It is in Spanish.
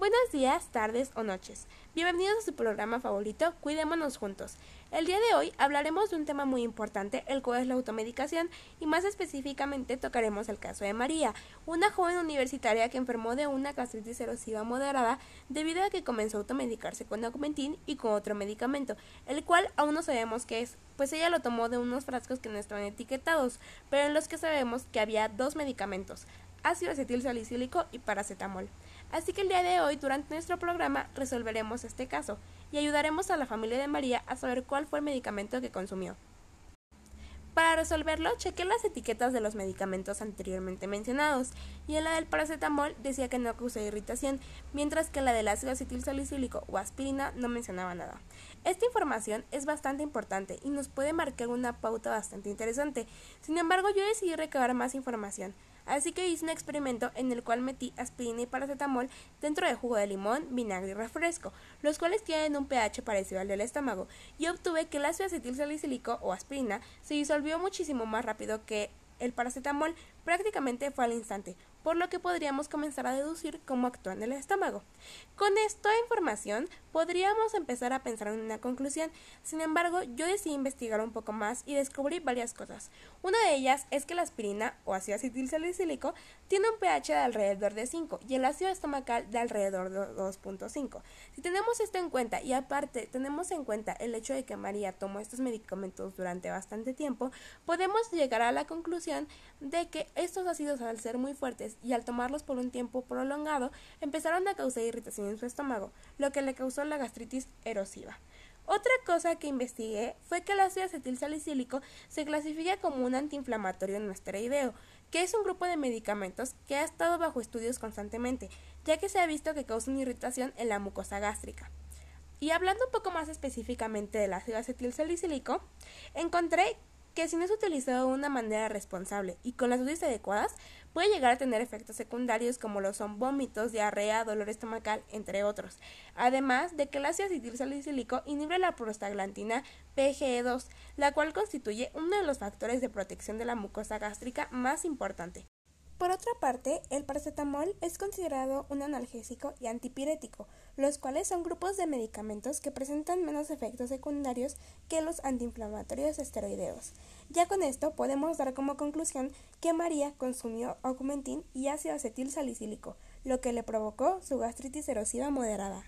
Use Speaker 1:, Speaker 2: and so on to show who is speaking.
Speaker 1: Buenos días, tardes o noches. Bienvenidos a su programa favorito, Cuidémonos Juntos. El día de hoy hablaremos de un tema muy importante, el cual es la automedicación, y más específicamente tocaremos el caso de María, una joven universitaria que enfermó de una gastritis erosiva moderada debido a que comenzó a automedicarse con Augmentin y con otro medicamento, el cual aún no sabemos qué es, pues ella lo tomó de unos frascos que no estaban etiquetados, pero en los que sabemos que había dos medicamentos, ácido acetil salicílico y paracetamol. Así que el día de hoy, durante nuestro programa, resolveremos este caso y ayudaremos a la familia de María a saber cuál fue el medicamento que consumió. Para resolverlo, chequé las etiquetas de los medicamentos anteriormente mencionados, y en la del paracetamol decía que no causa irritación, mientras que la del ácido acetilsalicílico o aspirina no mencionaba nada. Esta información es bastante importante y nos puede marcar una pauta bastante interesante. Sin embargo, yo decidí recabar más información, Así que hice un experimento en el cual metí aspirina y paracetamol dentro de jugo de limón, vinagre y refresco, los cuales tienen un pH parecido al del estómago, y obtuve que el ácido acetil salicílico o aspirina se disolvió muchísimo más rápido que el paracetamol prácticamente fue al instante, por lo que podríamos comenzar a deducir cómo actúa en el estómago. Con esta información podríamos empezar a pensar en una conclusión, sin embargo yo decidí investigar un poco más y descubrí varias cosas. Una de ellas es que la aspirina o ácido acetilsalicílico tiene un pH de alrededor de 5 y el ácido estomacal de alrededor de 2.5. Si tenemos esto en cuenta y aparte tenemos en cuenta el hecho de que María tomó estos medicamentos durante bastante tiempo, podemos llegar a la conclusión de que estos ácidos al ser muy fuertes y al tomarlos por un tiempo prolongado empezaron a causar irritación en su estómago, lo que le causó la gastritis erosiva. Otra cosa que investigué fue que el ácido acetilsalicílico se clasifica como un antiinflamatorio no esteroideo, que es un grupo de medicamentos que ha estado bajo estudios constantemente, ya que se ha visto que causan irritación en la mucosa gástrica. Y hablando un poco más específicamente del ácido acetilsalicílico, encontré si no es utilizado de una manera responsable y con las dosis adecuadas, puede llegar a tener efectos secundarios como lo son vómitos, diarrea, dolor estomacal, entre otros. Además de que el ácido acetilsalicílico inhibe la prostaglandina PGE2, la cual constituye uno de los factores de protección de la mucosa gástrica más importante. Por otra parte, el paracetamol es considerado un analgésico y antipirético, los cuales son grupos de medicamentos que presentan menos efectos secundarios que los antiinflamatorios esteroideos. Ya con esto podemos dar como conclusión que María consumió augmentin y ácido acetil salicílico, lo que le provocó su gastritis erosiva moderada.